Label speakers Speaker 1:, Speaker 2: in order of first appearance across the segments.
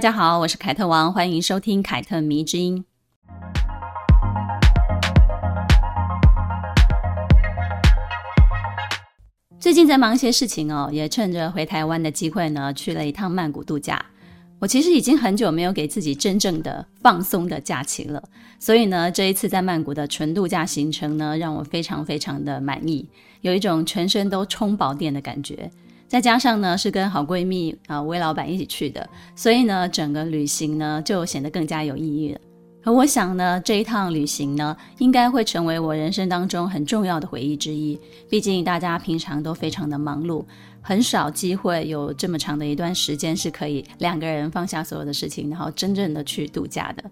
Speaker 1: 大家好，我是凯特王，欢迎收听凯特迷之音。最近在忙一些事情哦，也趁着回台湾的机会呢，去了一趟曼谷度假。我其实已经很久没有给自己真正的放松的假期了，所以呢，这一次在曼谷的纯度假行程呢，让我非常非常的满意，有一种全身都充饱电的感觉。再加上呢，是跟好闺蜜啊魏老板一起去的，所以呢，整个旅行呢就显得更加有意义了。而我想呢，这一趟旅行呢，应该会成为我人生当中很重要的回忆之一。毕竟大家平常都非常的忙碌，很少机会有这么长的一段时间是可以两个人放下所有的事情，然后真正的去度假的。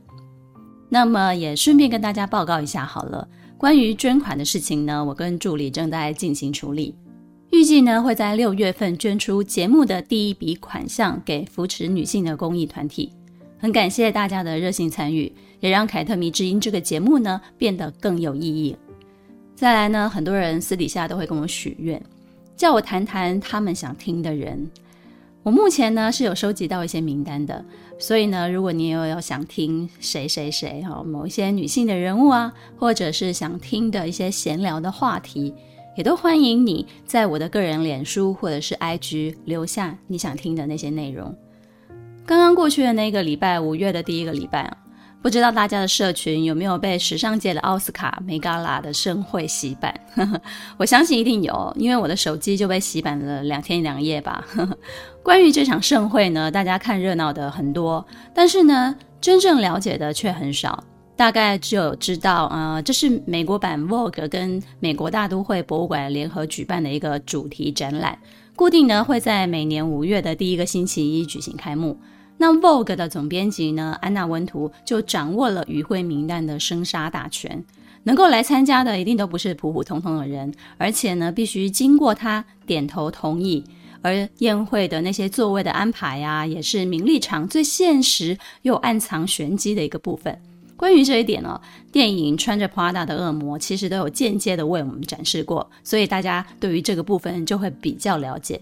Speaker 1: 那么也顺便跟大家报告一下好了，关于捐款的事情呢，我跟助理正在进行处理，预计呢会在六月份捐出节目的第一笔款项给扶持女性的公益团体。很感谢大家的热心参与。也让凯特迷之音这个节目呢变得更有意义。再来呢，很多人私底下都会跟我许愿，叫我谈谈他们想听的人。我目前呢是有收集到一些名单的，所以呢，如果你有要想听谁谁谁哈，某一些女性的人物啊，或者是想听的一些闲聊的话题，也都欢迎你在我的个人脸书或者是 IG 留下你想听的那些内容。刚刚过去的那个礼拜，五月的第一个礼拜。不知道大家的社群有没有被时尚界的奥斯卡梅嘎拉的盛会洗版？我相信一定有，因为我的手机就被洗版了两天两夜吧。关于这场盛会呢，大家看热闹的很多，但是呢，真正了解的却很少。大概只有知道，呃，这是美国版 Vogue 跟美国大都会博物馆联合举办的一个主题展览，固定呢会在每年五月的第一个星期一举行开幕。那 Vogue 的总编辑呢，安娜温图就掌握了与会名单的生杀大权，能够来参加的一定都不是普普通通的人，而且呢，必须经过他点头同意。而宴会的那些座位的安排呀、啊，也是名利场最现实又暗藏玄机的一个部分。关于这一点呢、电影《穿着 Prada 的恶魔》其实都有间接的为我们展示过，所以大家对于这个部分就会比较了解。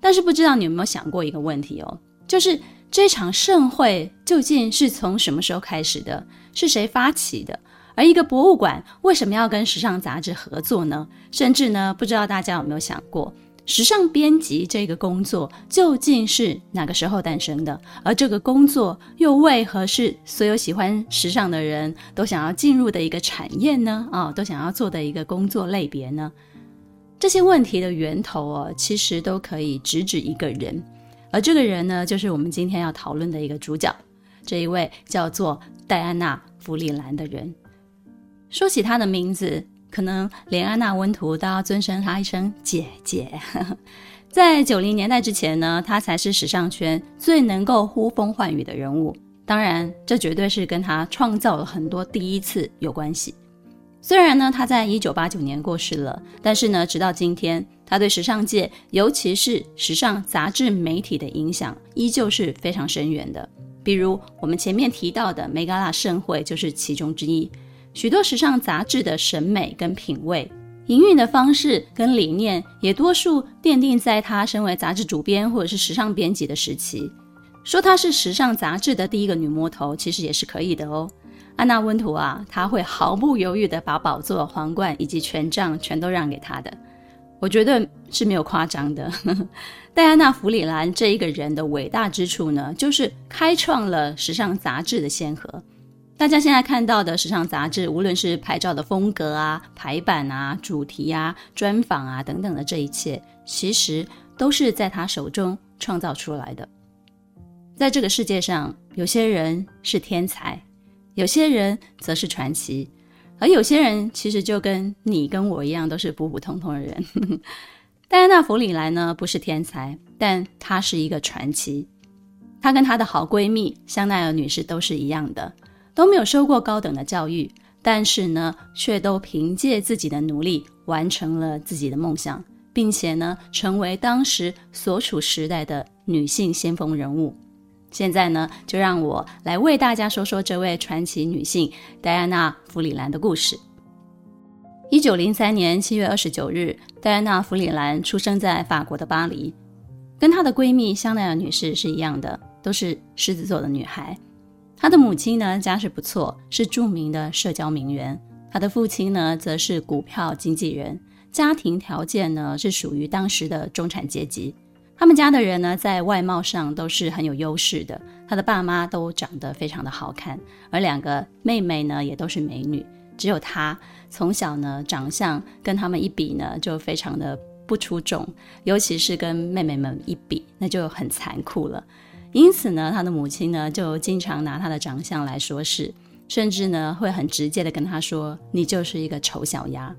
Speaker 1: 但是不知道你有没有想过一个问题哦，就是。这场盛会究竟是从什么时候开始的？是谁发起的？而一个博物馆为什么要跟时尚杂志合作呢？甚至呢，不知道大家有没有想过，时尚编辑这个工作究竟是哪个时候诞生的？而这个工作又为何是所有喜欢时尚的人都想要进入的一个产业呢？啊、都想要做的一个工作类别呢？这些问题的源头哦，其实都可以直指一个人。而这个人呢，就是我们今天要讨论的一个主角，这一位叫做戴安娜·弗里兰的人。说起她的名字，可能连安娜温图都要尊称她一声姐姐。在九零年代之前呢，她才是时尚圈最能够呼风唤雨的人物。当然，这绝对是跟她创造了很多第一次有关系。虽然呢，她在一九八九年过世了，但是呢，直到今天。她对时尚界，尤其是时尚杂志媒体的影响，依旧是非常深远的。比如我们前面提到的梅嘎拉盛会就是其中之一。许多时尚杂志的审美跟品味、营运的方式跟理念，也多数奠定在他身为杂志主编或者是时尚编辑的时期。说她是时尚杂志的第一个女魔头，其实也是可以的哦。安娜温图啊，她会毫不犹豫地把宝座、皇冠以及权杖全都让给她的。我觉得是没有夸张的。戴安娜·弗里兰这一个人的伟大之处呢，就是开创了时尚杂志的先河。大家现在看到的时尚杂志，无论是拍照的风格啊、排版啊、主题啊、专访啊等等的这一切，其实都是在他手中创造出来的。在这个世界上，有些人是天才，有些人则是传奇。而有些人其实就跟你跟我一样，都是普普通通的人。戴安娜·弗里莱呢，不是天才，但她是一个传奇。她跟她的好闺蜜香奈儿女士都是一样的，都没有受过高等的教育，但是呢，却都凭借自己的努力完成了自己的梦想，并且呢，成为当时所处时代的女性先锋人物。现在呢，就让我来为大家说说这位传奇女性戴安娜·弗里兰的故事。一九零三年七月二十九日，戴安娜·弗里兰出生在法国的巴黎，跟她的闺蜜香奈儿女士是一样的，都是狮子座的女孩。他的母亲呢，家世不错，是著名的社交名媛；他的父亲呢，则是股票经纪人，家庭条件呢，是属于当时的中产阶级。他们家的人呢，在外貌上都是很有优势的。他的爸妈都长得非常的好看，而两个妹妹呢，也都是美女。只有他从小呢，长相跟他们一比呢，就非常的不出众，尤其是跟妹妹们一比，那就很残酷了。因此呢，他的母亲呢，就经常拿他的长相来说事，甚至呢，会很直接的跟他说：“你就是一个丑小鸭。”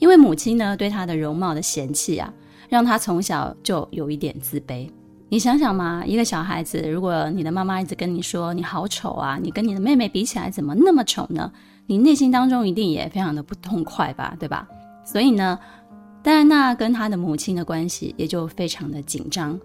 Speaker 1: 因为母亲呢，对他的容貌的嫌弃啊。让他从小就有一点自卑。你想想嘛，一个小孩子，如果你的妈妈一直跟你说你好丑啊，你跟你的妹妹比起来怎么那么丑呢？你内心当中一定也非常的不痛快吧，对吧？所以呢，戴安娜跟她的母亲的关系也就非常的紧张。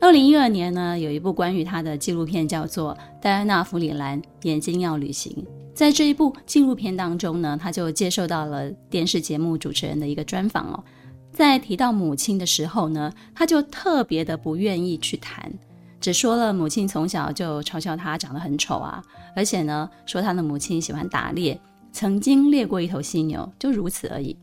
Speaker 1: 二零一二年呢，有一部关于她的纪录片叫做《戴安娜·弗里兰：眼睛要旅行》。在这一部纪录片当中呢，她就接受到了电视节目主持人的一个专访哦。在提到母亲的时候呢，他就特别的不愿意去谈，只说了母亲从小就嘲笑他长得很丑啊，而且呢，说他的母亲喜欢打猎，曾经猎过一头犀牛，就如此而已。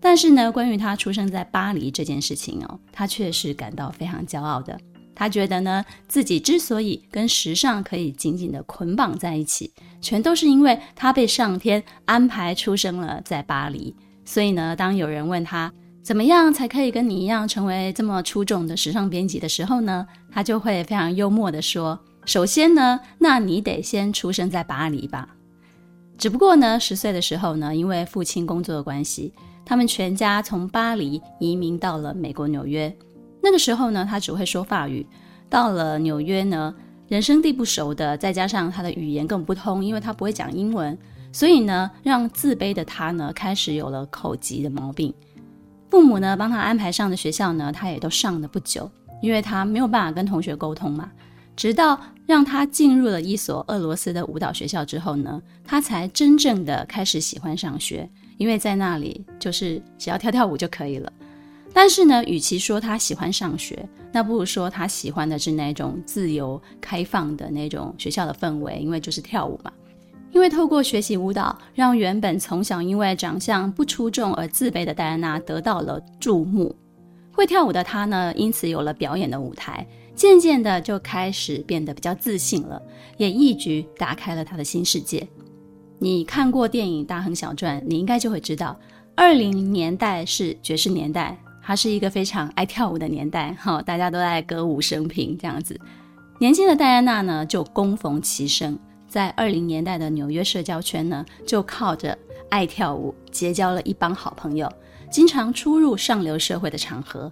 Speaker 1: 但是呢，关于他出生在巴黎这件事情哦，他却是感到非常骄傲的。他觉得呢，自己之所以跟时尚可以紧紧的捆绑在一起，全都是因为他被上天安排出生了在巴黎。所以呢，当有人问他，怎么样才可以跟你一样成为这么出众的时尚编辑的时候呢？他就会非常幽默地说：“首先呢，那你得先出生在巴黎吧。”只不过呢，十岁的时候呢，因为父亲工作的关系，他们全家从巴黎移民到了美国纽约。那个时候呢，他只会说法语。到了纽约呢，人生地不熟的，再加上他的语言更不通，因为他不会讲英文，所以呢，让自卑的他呢，开始有了口疾的毛病。父母呢，帮他安排上的学校呢，他也都上了不久，因为他没有办法跟同学沟通嘛。直到让他进入了一所俄罗斯的舞蹈学校之后呢，他才真正的开始喜欢上学，因为在那里就是只要跳跳舞就可以了。但是呢，与其说他喜欢上学，那不如说他喜欢的是那种自由开放的那种学校的氛围，因为就是跳舞嘛。因为透过学习舞蹈，让原本从小因为长相不出众而自卑的戴安娜得到了注目。会跳舞的她呢，因此有了表演的舞台，渐渐的就开始变得比较自信了，也一举打开了她的新世界。你看过电影《大亨小传》，你应该就会知道，二零年代是爵士年代，它是一个非常爱跳舞的年代，哈，大家都在歌舞升平这样子。年轻的戴安娜呢，就恭逢其盛。在二零年代的纽约社交圈呢，就靠着爱跳舞结交了一帮好朋友，经常出入上流社会的场合。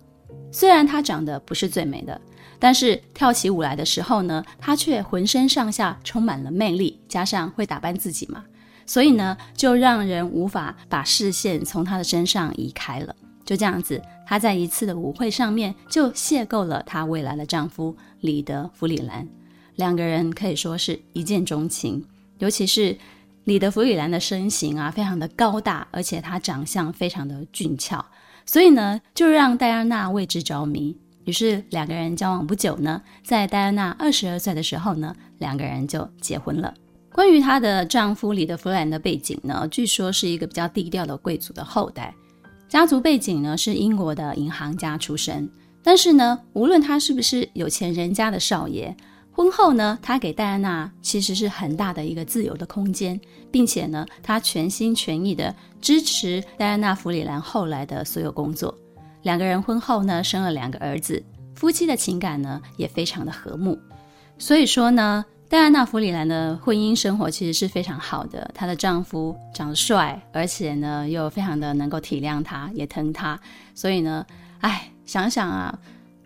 Speaker 1: 虽然她长得不是最美的，但是跳起舞来的时候呢，她却浑身上下充满了魅力，加上会打扮自己嘛，所以呢，就让人无法把视线从她的身上移开了。就这样子，她在一次的舞会上面就邂逅了她未来的丈夫李德·弗里兰。两个人可以说是一见钟情，尤其是李德弗里兰的身形啊，非常的高大，而且他长相非常的俊俏，所以呢，就让戴安娜为之着迷。于是两个人交往不久呢，在戴安娜二十二岁的时候呢，两个人就结婚了。关于她的丈夫李德弗兰的背景呢，据说是一个比较低调的贵族的后代，家族背景呢是英国的银行家出身，但是呢，无论他是不是有钱人家的少爷。婚后呢，他给戴安娜其实是很大的一个自由的空间，并且呢，他全心全意的支持戴安娜·弗里兰后来的所有工作。两个人婚后呢，生了两个儿子，夫妻的情感呢也非常的和睦。所以说呢，戴安娜·弗里兰的婚姻生活其实是非常好的。她的丈夫长得帅，而且呢又非常的能够体谅她，也疼她。所以呢，哎，想想啊。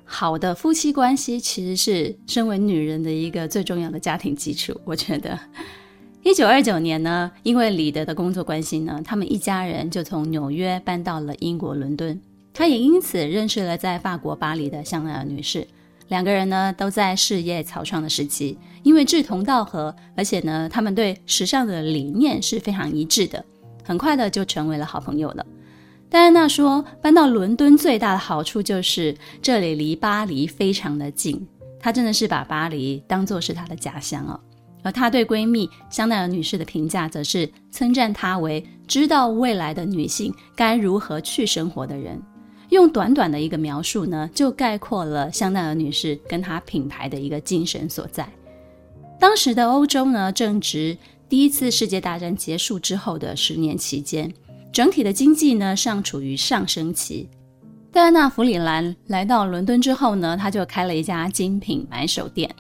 Speaker 1: 好的夫妻关系其实是身为女人的一个最重要的家庭基础。我觉得，一九二九年呢，因为李德的工作关系呢，他们一家人就从纽约搬到了英国伦敦。他也因此认识了在法国巴黎的香奈儿女士。两个人呢都在事业草创的时期，因为志同道合，而且呢他们对时尚的理念是非常一致的，很快的就成为了好朋友了。戴安娜说，搬到伦敦最大的好处就是这里离巴黎非常的近，她真的是把巴黎当作是她的家乡哦。而她对闺蜜香奈儿女士的评价，则是称赞她为知道未来的女性该如何去生活的人。用短短的一个描述呢，就概括了香奈儿女士跟她品牌的一个精神所在。当时的欧洲呢，正值第一次世界大战结束之后的十年期间，整体的经济呢尚处于上升期。戴安娜·弗里兰来到伦敦之后呢，她就开了一家精品买手店，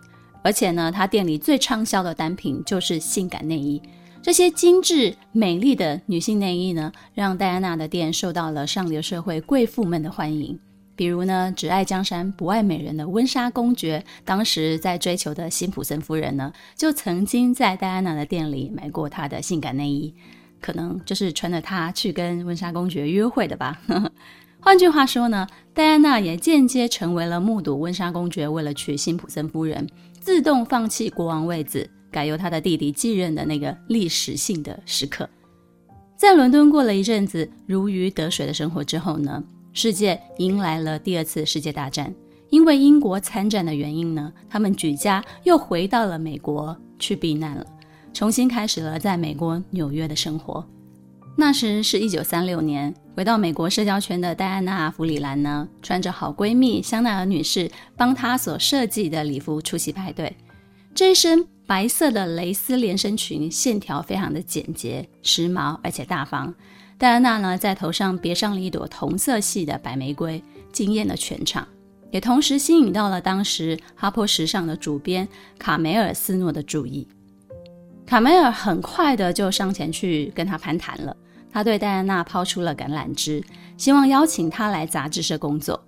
Speaker 1: 而且呢，她店里最畅销的单品就是性感内衣。这些精致美丽的女性内衣呢，让戴安娜的店受到了上流社会贵妇们的欢迎。比如呢，只爱江山不爱美人的温莎公爵，当时在追求的辛普森夫人呢，就曾经在戴安娜的店里买过她的性感内衣，可能就是穿着它去跟温莎公爵约会的吧。换句话说呢，戴安娜也间接成为了目睹温莎公爵为了娶辛普森夫人，自动放弃国王位子。改由他的弟弟继任的那个历史性的时刻，在伦敦过了一阵子如鱼得水的生活之后呢，世界迎来了第二次世界大战。因为英国参战的原因呢，他们举家又回到了美国去避难了，重新开始了在美国纽约的生活。那时是一九三六年，回到美国社交圈的戴安娜·弗里兰呢，穿着好闺蜜香奈儿女士帮她所设计的礼服出席派对。这一身白色的蕾丝连身裙，线条非常的简洁、时髦，而且大方。戴安娜呢，在头上别上了一朵同色系的白玫瑰，惊艳了全场，也同时吸引到了当时《哈珀时尚》的主编卡梅尔斯诺的注意。卡梅尔很快的就上前去跟他攀谈了，他对戴安娜抛出了橄榄枝，希望邀请她来杂志社工作。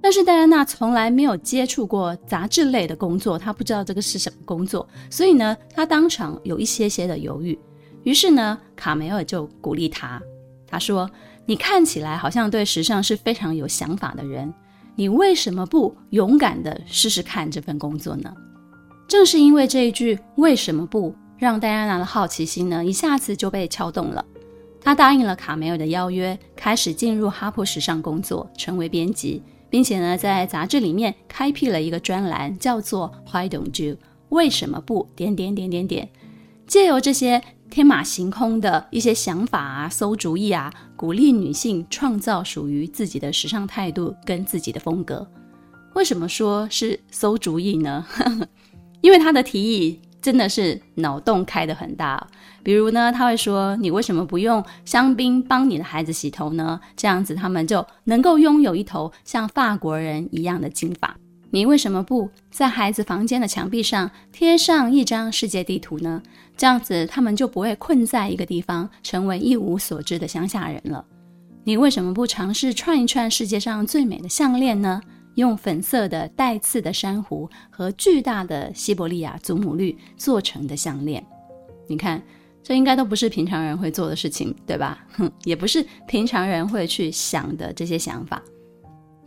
Speaker 1: 但是戴安娜从来没有接触过杂志类的工作，她不知道这个是什么工作，所以呢，她当场有一些些的犹豫。于是呢，卡梅尔就鼓励她，他说：“你看起来好像对时尚是非常有想法的人，你为什么不勇敢地试试看这份工作呢？”正是因为这一句“为什么不”，让戴安娜的好奇心呢一下子就被撬动了。她答应了卡梅尔的邀约，开始进入哈珀时尚工作，成为编辑。并且呢，在杂志里面开辟了一个专栏，叫做 “Why don't you？” 为什么不？点点点点点，借由这些天马行空的一些想法啊、馊主意啊，鼓励女性创造属于自己的时尚态度跟自己的风格。为什么说是馊主意呢？因为他的提议。真的是脑洞开得很大，比如呢，他会说：“你为什么不用香槟帮你的孩子洗头呢？这样子他们就能够拥有一头像法国人一样的金发。你为什么不在孩子房间的墙壁上贴上一张世界地图呢？这样子他们就不会困在一个地方，成为一无所知的乡下人了。你为什么不尝试串一串世界上最美的项链呢？”用粉色的带刺的珊瑚和巨大的西伯利亚祖母绿做成的项链，你看，这应该都不是平常人会做的事情，对吧？哼，也不是平常人会去想的这些想法。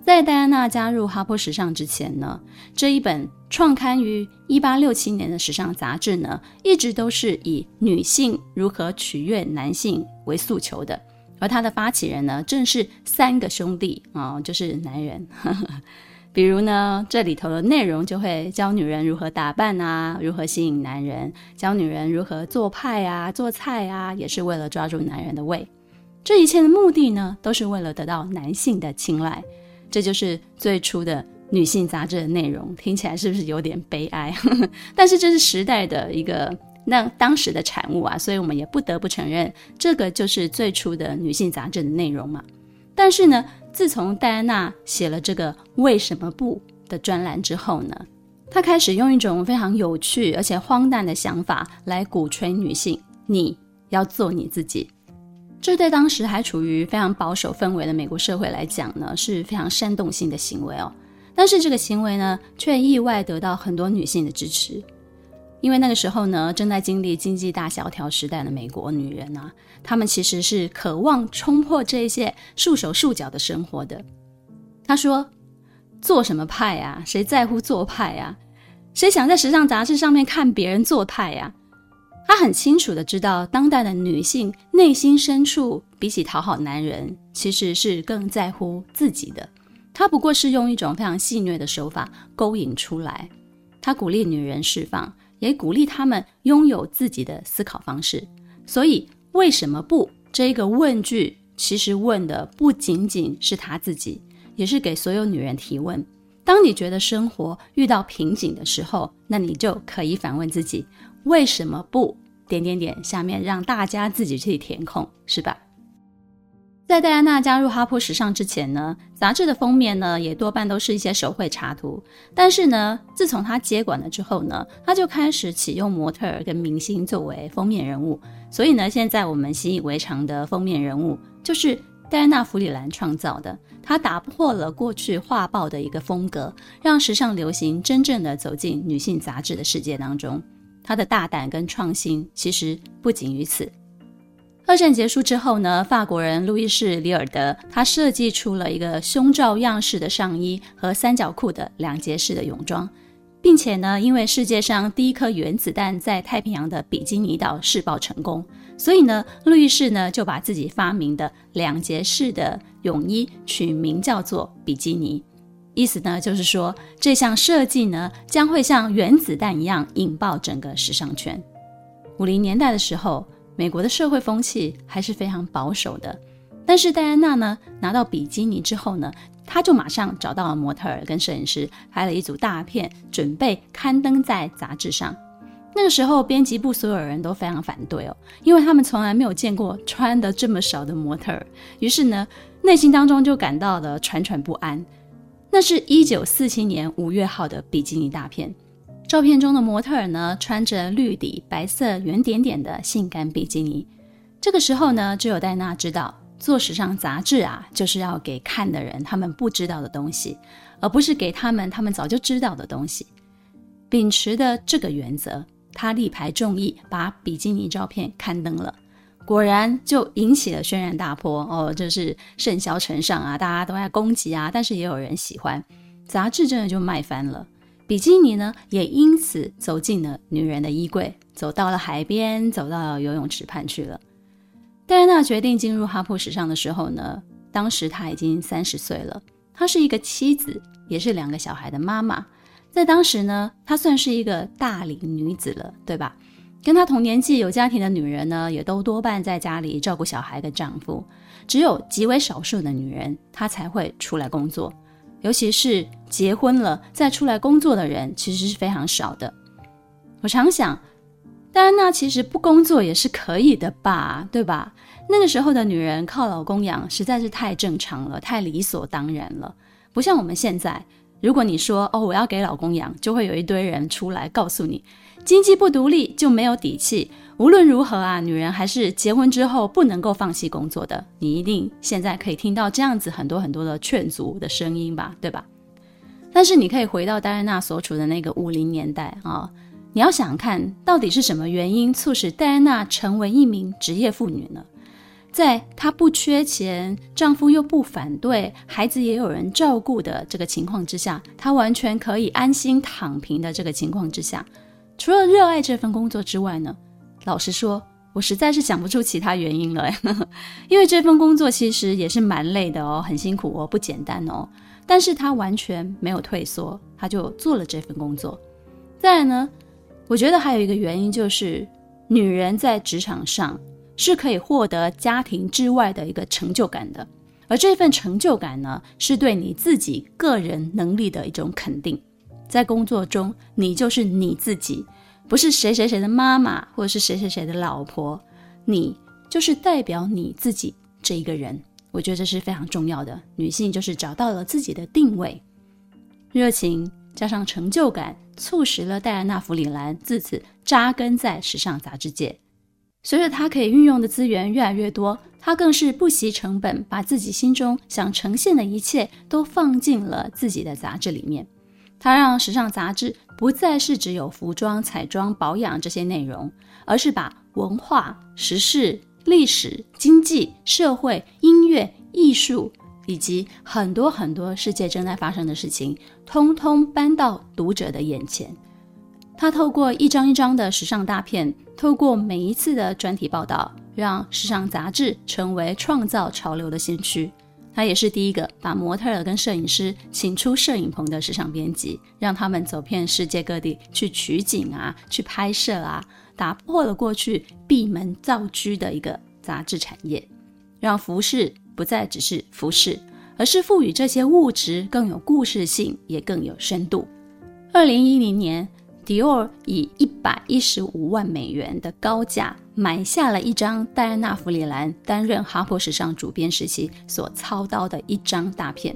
Speaker 1: 在戴安娜加入哈珀时尚之前呢，这一本创刊于一八六七年的时尚杂志呢，一直都是以女性如何取悦男性为诉求的。而他的发起人呢，正是三个兄弟啊、哦，就是男人。比如呢，这里头的内容就会教女人如何打扮啊，如何吸引男人，教女人如何做派啊、做菜啊，也是为了抓住男人的胃。这一切的目的呢，都是为了得到男性的青睐。这就是最初的女性杂志的内容，听起来是不是有点悲哀？但是这是时代的一个。那当时的产物啊，所以我们也不得不承认，这个就是最初的女性杂志的内容嘛。但是呢，自从戴安娜写了这个“为什么不”的专栏之后呢，她开始用一种非常有趣而且荒诞的想法来鼓吹女性：你要做你自己。这对当时还处于非常保守氛围的美国社会来讲呢，是非常煽动性的行为哦。但是这个行为呢，却意外得到很多女性的支持。因为那个时候呢，正在经历经济大萧条时代的美国女人啊，她们其实是渴望冲破这些束手束脚的生活的。她说：“做什么派啊？谁在乎做派啊？谁想在时尚杂志上面看别人做派呀？”她很清楚的知道，当代的女性内心深处，比起讨好男人，其实是更在乎自己的。他不过是用一种非常戏谑的手法勾引出来。他鼓励女人释放，也鼓励他们拥有自己的思考方式。所以，为什么不？这一个问句，其实问的不仅仅是他自己，也是给所有女人提问。当你觉得生活遇到瓶颈的时候，那你就可以反问自己：为什么不？点点点，下面让大家自己去填空，是吧？在戴安娜加入哈珀时尚之前呢，杂志的封面呢也多半都是一些手绘插图。但是呢，自从她接管了之后呢，她就开始启用模特儿跟明星作为封面人物。所以呢，现在我们习以为常的封面人物就是戴安娜·弗里兰创造的。她打破了过去画报的一个风格，让时尚流行真正的走进女性杂志的世界当中。她的大胆跟创新其实不仅于此。二战结束之后呢，法国人路易士·里尔德他设计出了一个胸罩样式的上衣和三角裤的两节式的泳装，并且呢，因为世界上第一颗原子弹在太平洋的比基尼岛试爆成功，所以呢，路易士呢就把自己发明的两节式的泳衣取名叫做比基尼，意思呢就是说这项设计呢将会像原子弹一样引爆整个时尚圈。五零年代的时候。美国的社会风气还是非常保守的，但是戴安娜呢，拿到比基尼之后呢，她就马上找到了模特儿跟摄影师，拍了一组大片，准备刊登在杂志上。那个时候，编辑部所有人都非常反对哦，因为他们从来没有见过穿得这么少的模特儿，于是呢，内心当中就感到了惴惴不安。那是一九四七年五月号的比基尼大片。照片中的模特儿呢，穿着绿底白色圆点点的性感比基尼。这个时候呢，只有戴娜知道，做时尚杂志啊，就是要给看的人他们不知道的东西，而不是给他们他们早就知道的东西。秉持的这个原则，她力排众议，把比基尼照片刊登了。果然就引起了轩然大波哦，就是盛销尘上啊，大家都在攻击啊，但是也有人喜欢，杂志真的就卖翻了。比基尼呢，也因此走进了女人的衣柜，走到了海边，走到游泳池畔去了。戴安娜决定进入哈珀时尚的时候呢，当时她已经三十岁了，她是一个妻子，也是两个小孩的妈妈。在当时呢，她算是一个大龄女子了，对吧？跟她同年纪有家庭的女人呢，也都多半在家里照顾小孩跟丈夫，只有极为少数的女人，她才会出来工作。尤其是结婚了再出来工作的人，其实是非常少的。我常想，戴安娜其实不工作也是可以的吧，对吧？那个时候的女人靠老公养实在是太正常了，太理所当然了。不像我们现在，如果你说哦，我要给老公养，就会有一堆人出来告诉你，经济不独立就没有底气。无论如何啊，女人还是结婚之后不能够放弃工作的。你一定现在可以听到这样子很多很多的劝阻的声音吧，对吧？但是你可以回到戴安娜所处的那个五零年代啊、你要想看到底是什么原因促使戴安娜成为一名职业妇女呢？在她不缺钱，丈夫又不反对，孩子也有人照顾的这个情况之下，她完全可以安心躺平的这个情况之下，除了热爱这份工作之外呢？老实说，我实在是想不出其他原因了，因为这份工作其实也是蛮累的哦，很辛苦哦，不简单哦。但是他完全没有退缩，他就做了这份工作。再呢，我觉得还有一个原因就是，女人在职场上是可以获得家庭之外的一个成就感的，而这份成就感呢，是对你自己个人能力的一种肯定。在工作中，你就是你自己。不是谁谁谁的妈妈，或者是谁谁谁的老婆，你就是代表你自己这一个人。我觉得这是非常重要的。女性就是找到了自己的定位，热情加上成就感，促使了戴安娜·弗里兰自此扎根在时尚杂志界。随着她可以运用的资源越来越多，她更是不惜成本，把自己心中想呈现的一切都放进了自己的杂志里面。她让时尚杂志不再是只有服装、彩妆、保养这些内容，而是把文化、时事、历史、经济、社会、音乐、艺术以及很多很多世界正在发生的事情，通通搬到读者的眼前。他透过一张一张的时尚大片，透过每一次的专题报道，让时尚杂志成为创造潮流的先驱。他也是第一个把模特儿跟摄影师请出摄影棚的时尚编辑，让他们走遍世界各地去取景啊，去拍摄啊，打破了过去闭门造车的一个杂志产业，让服饰不再只是服饰，而是赋予这些物质更有故事性，也更有深度。二零一零年。迪奥以一百一十五万美元的高价买下了一张戴安娜·弗里兰担任《哈珀时尚》主编时期所操刀的一张大片。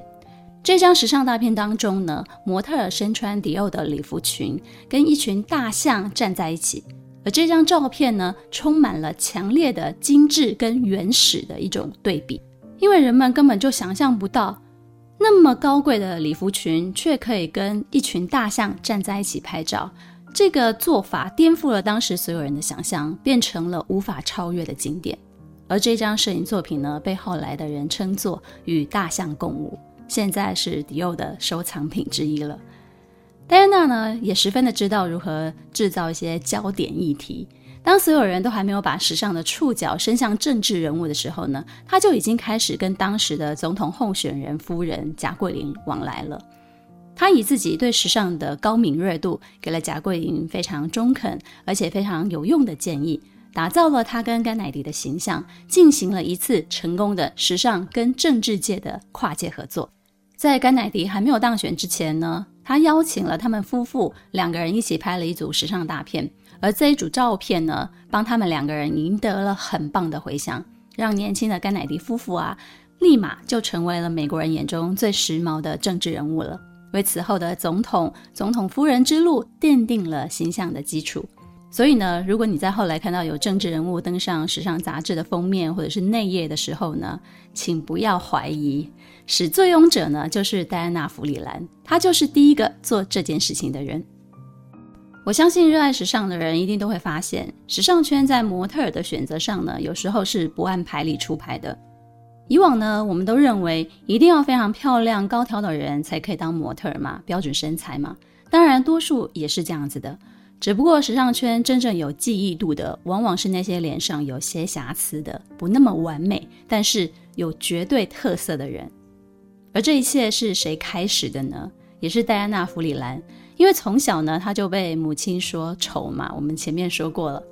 Speaker 1: 这张时尚大片当中呢，模特儿身穿迪奥的礼服裙，跟一群大象站在一起。而这张照片呢，充满了强烈的精致跟原始的一种对比，因为人们根本就想象不到。那么高贵的礼服裙，却可以跟一群大象站在一起拍照，这个做法颠覆了当时所有人的想象，变成了无法超越的经典。而这张摄影作品呢，被后来的人称作与大象共舞，现在是迪奥的收藏品之一了。戴安娜呢，也十分的知道如何制造一些焦点议题。当所有人都还没有把时尚的触角伸向政治人物的时候呢，他就已经开始跟当时的总统候选人夫人贾桂琳往来了。他以自己对时尚的高敏锐度，给了贾桂琳非常中肯而且非常有用的建议，打造了他跟甘乃迪的形象，进行了一次成功的时尚跟政治界的跨界合作。在甘乃迪还没有当选之前呢，他邀请了他们夫妇两个人一起拍了一组时尚大片。而这一组照片呢，帮他们两个人赢得了很棒的回响，让年轻的甘乃迪夫妇啊，立马就成为了美国人眼中最时髦的政治人物了，为此后的总统、总统夫人之路奠定了形象的基础。所以呢，如果你在后来看到有政治人物登上时尚杂志的封面或者是内页的时候呢，请不要怀疑，始作俑者呢就是戴安娜·弗里兰，她就是第一个做这件事情的人。我相信热爱时尚的人一定都会发现，时尚圈在模特儿的选择上呢，有时候是不按牌理出牌的。以往呢，我们都认为一定要非常漂亮、高挑的人才可以当模特儿嘛，标准身材嘛。当然，多数也是这样子的。只不过时尚圈真正有记忆度的，往往是那些脸上有些瑕疵的、不那么完美，但是有绝对特色的人。而这一切是谁开始的呢？也是戴安娜·弗里兰。因为从小呢，她就被母亲说丑嘛，我们前面说过了，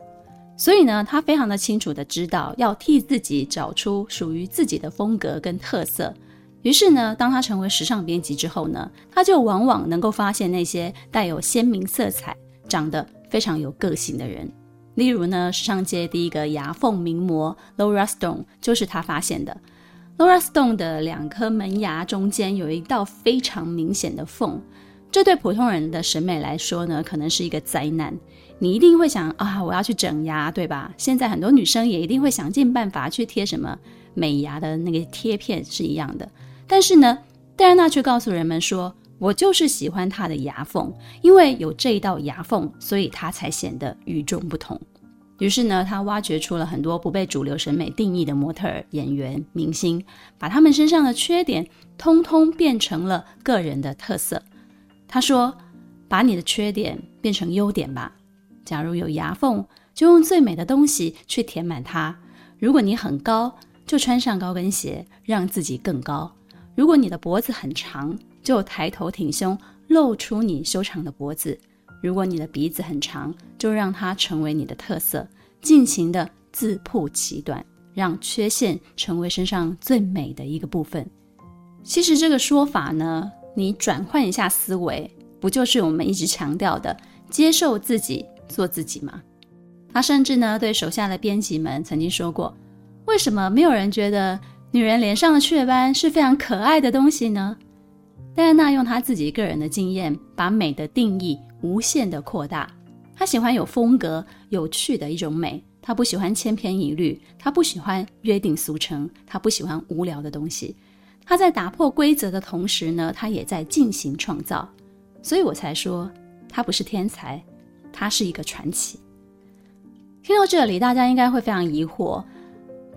Speaker 1: 所以呢，他非常的清楚的知道要替自己找出属于自己的风格跟特色。于是呢，当他成为时尚编辑之后呢，他就往往能够发现那些带有鲜明色彩、长得非常有个性的人。例如呢，时尚界第一个牙缝名模 Laura Stone 就是他发现的。Laura Stone 的两颗门牙中间有一道非常明显的缝。这对普通人的审美来说呢，可能是一个灾难。你一定会想啊，我要去整牙，对吧？现在很多女生也一定会想尽办法去贴什么美牙的那个贴片是一样的。但是呢，戴安娜却告诉人们说，我就是喜欢她的牙缝，因为有这一道牙缝，所以她才显得与众不同。于是呢，她挖掘出了很多不被主流审美定义的模特儿、演员、明星，把他们身上的缺点通通变成了个人的特色。他说：“把你的缺点变成优点吧。假如有牙缝，就用最美的东西去填满它。如果你很高，就穿上高跟鞋，让自己更高。如果你的脖子很长，就抬头挺胸，露出你修长的脖子。如果你的鼻子很长，就让它成为你的特色，尽情的自曝其短，让缺陷成为身上最美的一个部分。其实这个说法呢。”你转换一下思维，不就是我们一直强调的接受自己、做自己吗？他甚至呢对手下的编辑们曾经说过：“为什么没有人觉得女人脸上的雀斑是非常可爱的东西呢？”戴安娜用她自己个人的经验，把美的定义无限的扩大。她喜欢有风格、有趣的一种美，她不喜欢千篇一律，她不喜欢约定俗成，她不喜欢无聊的东西。他在打破规则的同时呢，他也在进行创造，所以我才说他不是天才，他是一个传奇。听到这里，大家应该会非常疑惑：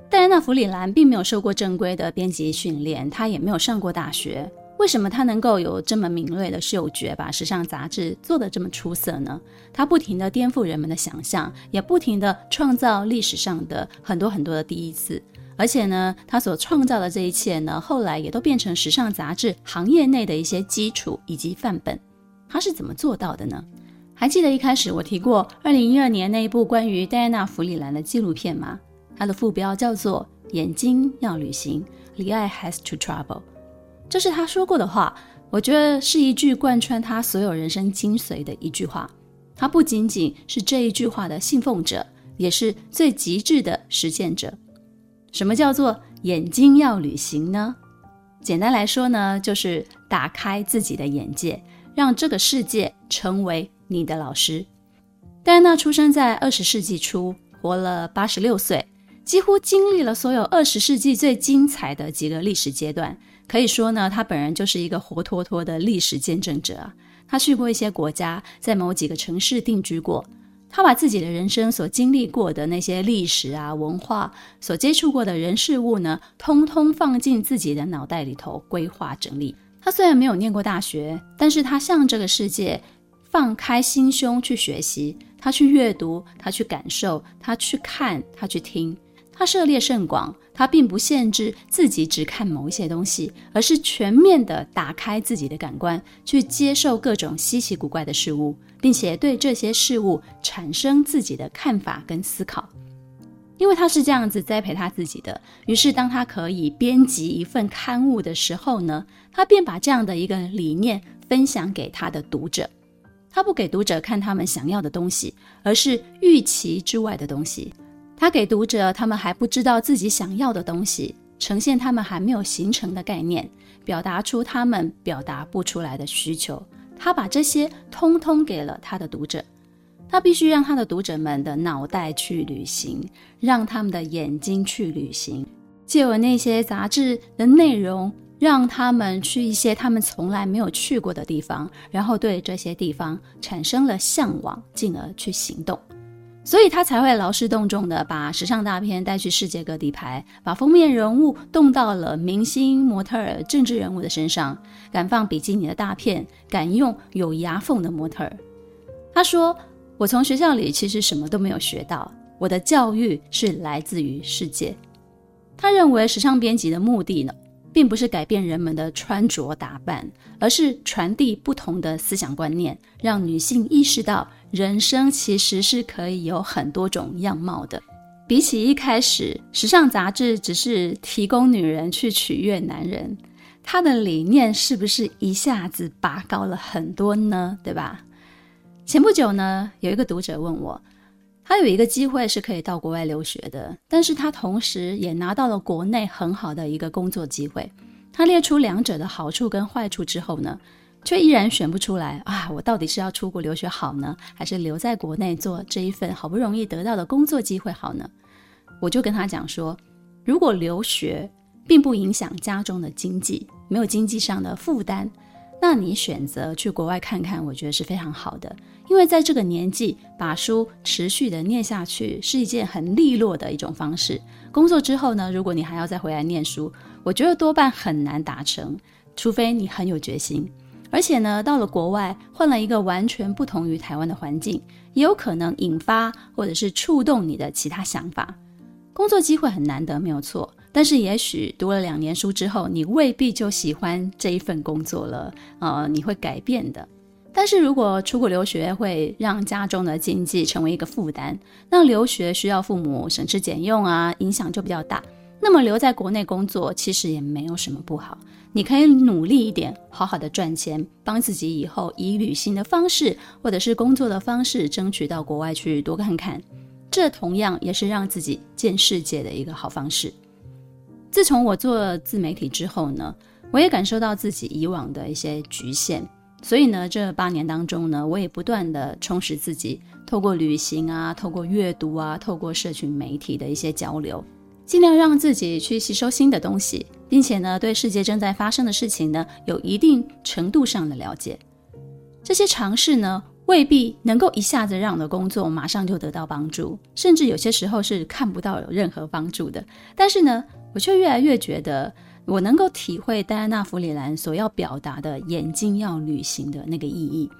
Speaker 1: 戴安娜·弗里兰并没有受过正规的编辑训练，她也没有上过大学。为什么她能够有这么敏锐的嗅觉，把时尚杂志做得这么出色呢？她不停地颠覆人们的想象，也不停地创造历史上的很多很多的第一次。而且呢，她所创造的这一切呢，后来也都变成时尚杂志行业内的一些基础以及范本。她是怎么做到的呢？还记得一开始我提过二零一二年那一部关于戴安娜·弗里兰的纪录片吗？它的副标叫做“眼睛要旅行 ”，The Eye has to travel。这是他说过的话，我觉得是一句贯穿他所有人生精髓的一句话。他不仅仅是这一句话的信奉者，也是最极致的实践者。什么叫做眼睛要旅行呢？简单来说呢，就是打开自己的眼界，让这个世界成为你的老师。戴安娜出生在二十世纪初，活了八十六岁。几乎经历了所有二十世纪最精彩的几个历史阶段，可以说呢，他本人就是一个活脱脱的历史见证者她。去过一些国家，在某几个城市定居过。他把自己的人生所经历过的那些历史啊、文化，所接触过的人事物呢，通通放进自己的脑袋里头规划整理。他虽然没有念过大学，但是他向这个世界放开心胸去学习，他去阅读，他去感受，他去看，他去听。他涉猎甚广，他并不限制自己只看某一些东西，而是全面地打开自己的感官，去接受各种稀奇古怪的事物，并且对这些事物产生自己的看法跟思考。因为他是这样子栽培他自己的，于是当他可以编辑一份刊物的时候呢，他便把这样的一个理念分享给他的读者。他不给读者看他们想要的东西，而是预期之外的东西。他给读者他们还不知道自己想要的东西，呈现他们还没有形成的概念，表达出他们表达不出来的需求。他把这些通通给了他的读者，他必须让他的读者们的脑袋去旅行，让他们的眼睛去旅行，借由那些杂志的内容，让他们去一些他们从来没有去过的地方，然后对这些地方产生了向往，进而去行动。所以他才会劳师动众的把时尚大片带去世界各地拍，把封面人物动到了明星、模特儿、政治人物的身上，敢放比基尼的大片，敢用有牙缝的模特儿。他说：“我从学校里其实什么都没有学到，我的教育是来自于世界。”他认为时尚编辑的目的呢，并不是改变人们的穿着打扮，而是传递不同的思想观念，让女性意识到人生其实是可以有很多种样貌的。比起一开始时尚杂志只是提供女人去取悦男人，他的理念是不是一下子拔高了很多呢？对吧？前不久呢，有一个读者问我。他有一个机会是可以到国外留学的，但是他同时也拿到了国内很好的一个工作机会。他列出两者的好处跟坏处之后呢，却依然选不出来啊！我到底是要出国留学好呢，还是留在国内做这一份好不容易得到的工作机会好呢？我就跟他讲说，如果留学并不影响家中的经济，没有经济上的负担。那你选择去国外看看，我觉得是非常好的，因为在这个年纪把书持续的念下去是一件很利落的一种方式。工作之后呢，如果你还要再回来念书，我觉得多半很难达成，除非你很有决心。而且呢，到了国外换了一个完全不同于台湾的环境，也有可能引发或者是触动你的其他想法。工作机会很难得，没有错。但是也许读了两年书之后，你未必就喜欢这一份工作了，呃，你会改变的。但是如果出国留学会让家中的经济成为一个负担，那留学需要父母省吃俭用啊，影响就比较大。那么留在国内工作其实也没有什么不好，你可以努力一点，好好的赚钱，帮自己以后以旅行的方式或者是工作的方式争取到国外去多看看，这同样也是让自己见世界的一个好方式。自从我做自媒体之后呢，我也感受到自己以往的一些局限，所以呢，这八年当中呢，我也不断地充实自己，透过旅行啊，透过阅读啊，透过社群媒体的一些交流，尽量让自己去吸收新的东西，并且呢，对世界正在发生的事情呢，有一定程度上的了解。这些尝试呢，未必能够一下子让我的工作马上就得到帮助，甚至有些时候是看不到有任何帮助的。但是呢，我却越来越觉得，我能够体会戴安娜·弗里兰所要表达的“眼睛要旅行”的那个意义。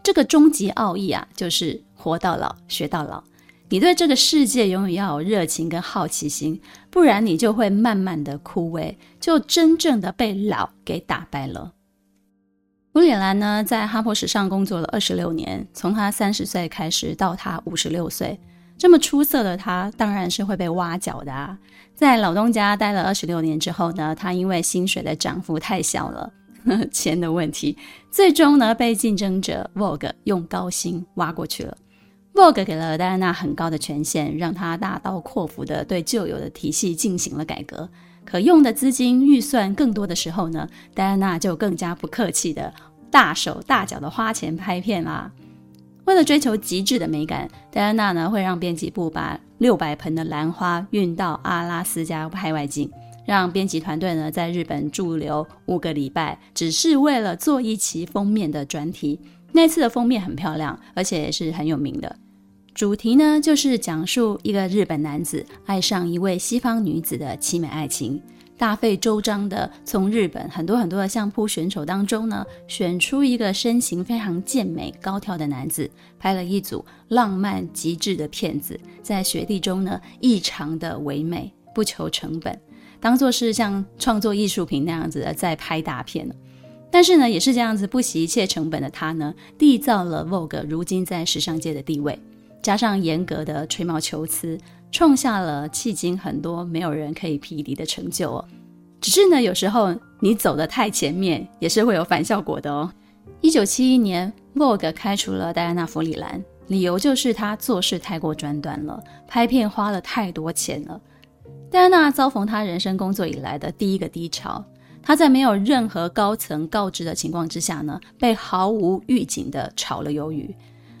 Speaker 1: 这个终极奥义啊，就是活到老，学到老。你对这个世界永远要有热情跟好奇心，不然你就会慢慢的枯萎，就真正的被老给打败了。弗里兰呢，在哈佛史上工作了二十六年，从他三十岁开始到他五十六岁，这么出色的他，当然是会被挖角的啊。在老东家待了二十六年之后呢，他因为薪水的涨幅太小了，呵呵，钱的问题，最终呢被竞争者 Vogue 用高薪挖过去了。Vogue 给了戴安娜很高的权限，让她大刀阔斧地对旧有的体系进行了改革。可用的资金预算更多的时候呢，戴安娜就更加不客气地大手大脚地花钱拍片啦。为了追求极致的美感，戴安娜呢会让编辑部把六百盆的兰花运到阿拉斯加拍外景，让编辑团队呢在日本驻留五个礼拜，只是为了做一期封面的专题。那次的封面很漂亮，而且也是很有名的。主题呢，就是讲述一个日本男子爱上一位西方女子的凄美爱情，大费周章的从日本很多很多的相扑选手当中呢，选出一个身形非常健美高挑的男子，拍了一组浪漫极致的片子，在雪地中呢，异常的唯美，不求成本，当做是像创作艺术品那样子的在拍大片。但是呢，也是这样子不惜一切成本的他呢，缔造了 Vogue 如今在时尚界的地位。加上严格的吹毛求疵，创下了迄今很多没有人可以匹敌的成就哦。只是呢，有时候你走得太前面，也是会有反效果的哦。一九七一年，Vogue 开除了戴安娜·弗里兰，理由就是她做事太过专断了，拍片花了太多钱了。戴安娜遭逢她人生工作以来的第一个低潮，她在没有任何高层告知的情况之下呢，被毫无预警的炒了鱿鱼。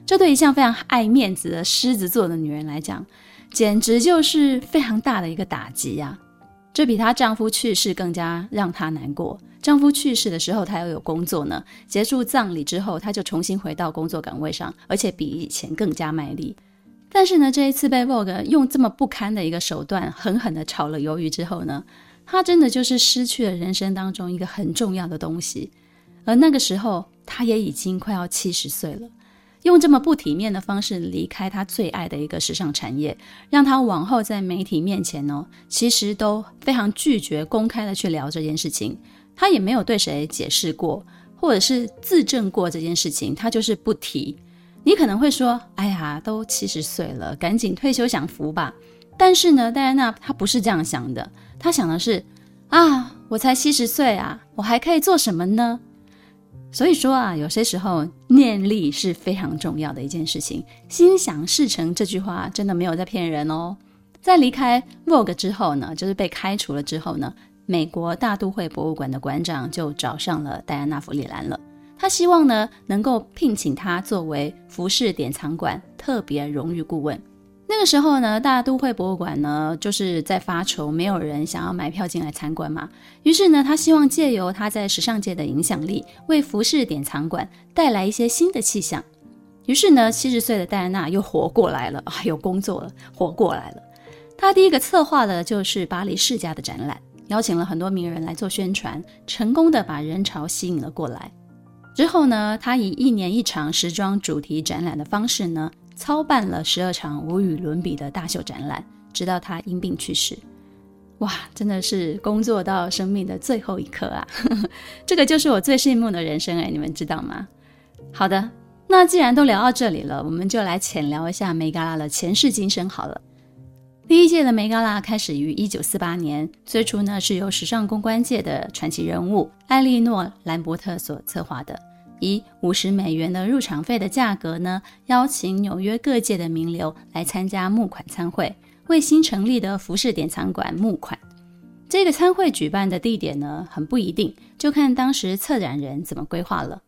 Speaker 1: 这对一向非常爱面子的狮子座的女人来讲，简直就是非常大的一个打击呀！这比她丈夫去世更加让她难过。丈夫去世的时候，她要有工作呢。结束葬礼之后，她就重新回到工作岗位上，而且比以前更加卖力。但是呢，这一次被 Vogue 用这么不堪的一个手段狠狠地炒了鱿鱼之后呢，她真的就是失去了人生当中一个很重要的东西。而那个时候，她也已经快要七十岁了。用这么不体面的方式离开他最爱的一个时尚产业，让他往后在媒体面前呢，其实都非常拒绝公开的去聊这件事情。他也没有对谁解释过，或者是自证过这件事情，他就是不提。你可能会说：“哎呀，都七十岁了，赶紧退休享福吧。”但是呢，戴安娜她不是这样想的，她想的是：“啊，我才七十岁啊，我还可以做什么呢？”所以说啊，有些时候念力是非常重要的一件事情。心想事成这句话真的没有在骗人哦。在离开 Vogue 之后呢，就是被开除了之后呢，美国大都会博物馆的馆长就找上了戴安娜·弗里兰了。他希望呢，能够聘请她作为服饰典藏馆特别荣誉顾问。那个时候呢，大都会博物馆呢就是在发愁，没有人想要买票进来参观嘛。于是呢，他希望借由他在时尚界的影响力，为服饰典藏馆带来一些新的气象。于是呢，七十岁的戴安娜又活过来了，啊，有工作了，活过来了。他第一个策划的就是巴黎世家的展览，邀请了很多名人来做宣传，成功的把人潮吸引了过来。之后呢，他以一年一场时装主题展览的方式呢。操办了十二场无与伦比的大秀展览，直到他因病去世。哇，真的是工作到生命的最后一刻啊！这个就是我最羡慕的人生哎，你们知道吗？好的，那既然都聊到这里了，我们就来浅聊一下梅嘎拉的前世今生好了。第一届的梅嘎拉开始于一九四八年，最初呢是由时尚公关界的传奇人物艾莉诺兰伯特所策划的。以五十美元的入场费的价格呢，邀请纽约各界的名流来参加募款参会，为新成立的服饰典藏馆募款。这个餐会举办的地点呢，很不一定，就看当时策展人怎么规划了。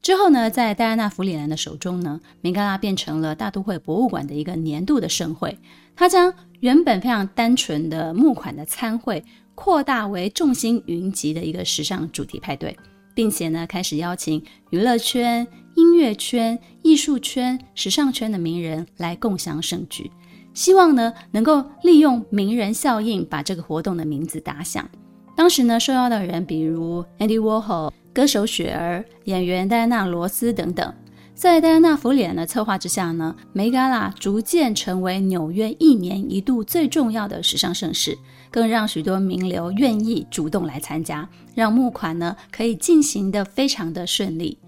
Speaker 1: 之后呢，在戴安娜·弗里兰的手中呢，明嘎拉变成了大都会博物馆的一个年度的盛会。他将原本非常单纯的募款的餐会，扩大为众星云集的一个时尚主题派对。并且呢，开始邀请娱乐圈、音乐圈、艺术圈、时尚圈的名人来共享盛举，希望呢能够利用名人效应把这个活动的名字打响。当时呢，受邀的人比如 Andy Warhol、歌手雪儿、演员戴安娜·罗斯等等。在戴安娜·弗里的策划之下呢，梅嘎拉逐渐成为纽约一年一度最重要的时尚盛事，更让许多名流愿意主动来参加，让募款呢可以进行得非常的顺利。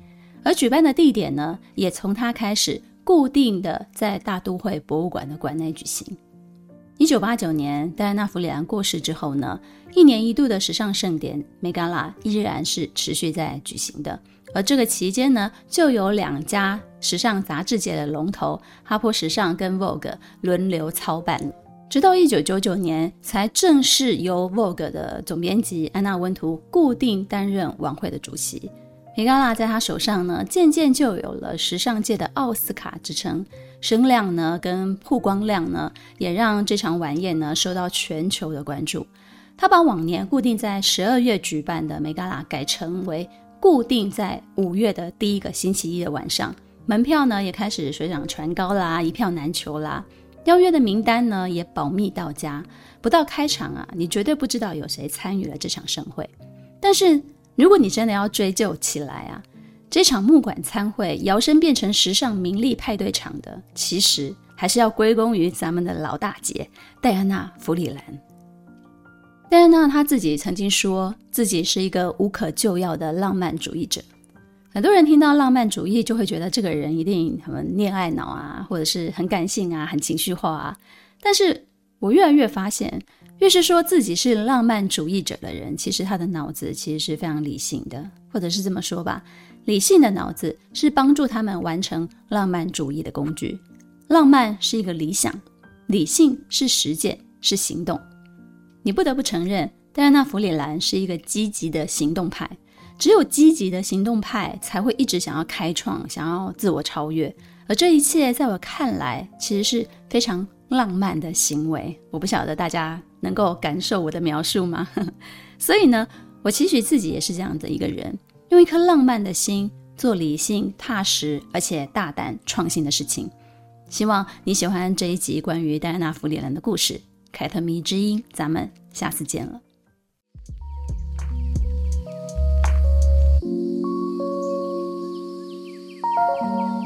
Speaker 1: 而举办的地点呢，也从它开始固定的在大都会博物馆的馆内举行。一九八九年，戴安娜·弗里兰过世之后呢，一年一度的时尚盛典梅甘拉依然是持续在举行的。而这个期间呢，就有两家时尚杂志界的龙头——哈珀时尚跟 Vogue 轮流操办，直到一九九九年才正式由 Vogue 的总编辑安娜温图固定担任晚会的主席。梅嘎拉在他手上呢，渐渐就有了时尚界的奥斯卡之称，声量呢跟曝光量呢，也让这场晚宴呢受到全球的关注。他把往年固定在十二月举办的梅嘎拉改成为固定在五月的第一个星期一的晚上，门票呢也开始水涨船高啦，一票难求啦。邀约的名单呢也保密到家，不到开场啊，你绝对不知道有谁参与了这场盛会。但是如果你真的要追究起来啊，这场募款餐会摇身变成时尚名利派对场的，其实还是要归功于咱们的老大姐戴安娜·弗里兰。戴安娜她自己曾经说自己是一个无可救药的浪漫主义者。很多人听到浪漫主义就会觉得这个人一定很恋爱脑啊，或者是很感性啊，很情绪化啊。但是我越来越发现，越是说自己是浪漫主义者的人，其实他的脑子其实是非常理性的，或者是这么说吧，理性的脑子是帮助他们完成浪漫主义的工具。浪漫是一个理想，理性是实践，是行动。你不得不承认，戴安娜·弗里兰是一个积极的行动派。只有积极的行动派才会一直想要开创，想要自我超越。而这一切，在我看来，其实是非常浪漫的行为。我不晓得大家能够感受我的描述吗？所以呢，我期许自己也是这样的一个人，用一颗浪漫的心做理性、踏实而且大胆创新的事情。希望你喜欢这一集关于戴安娜·弗里兰的故事。凯特迷之音，咱们下次见了。Música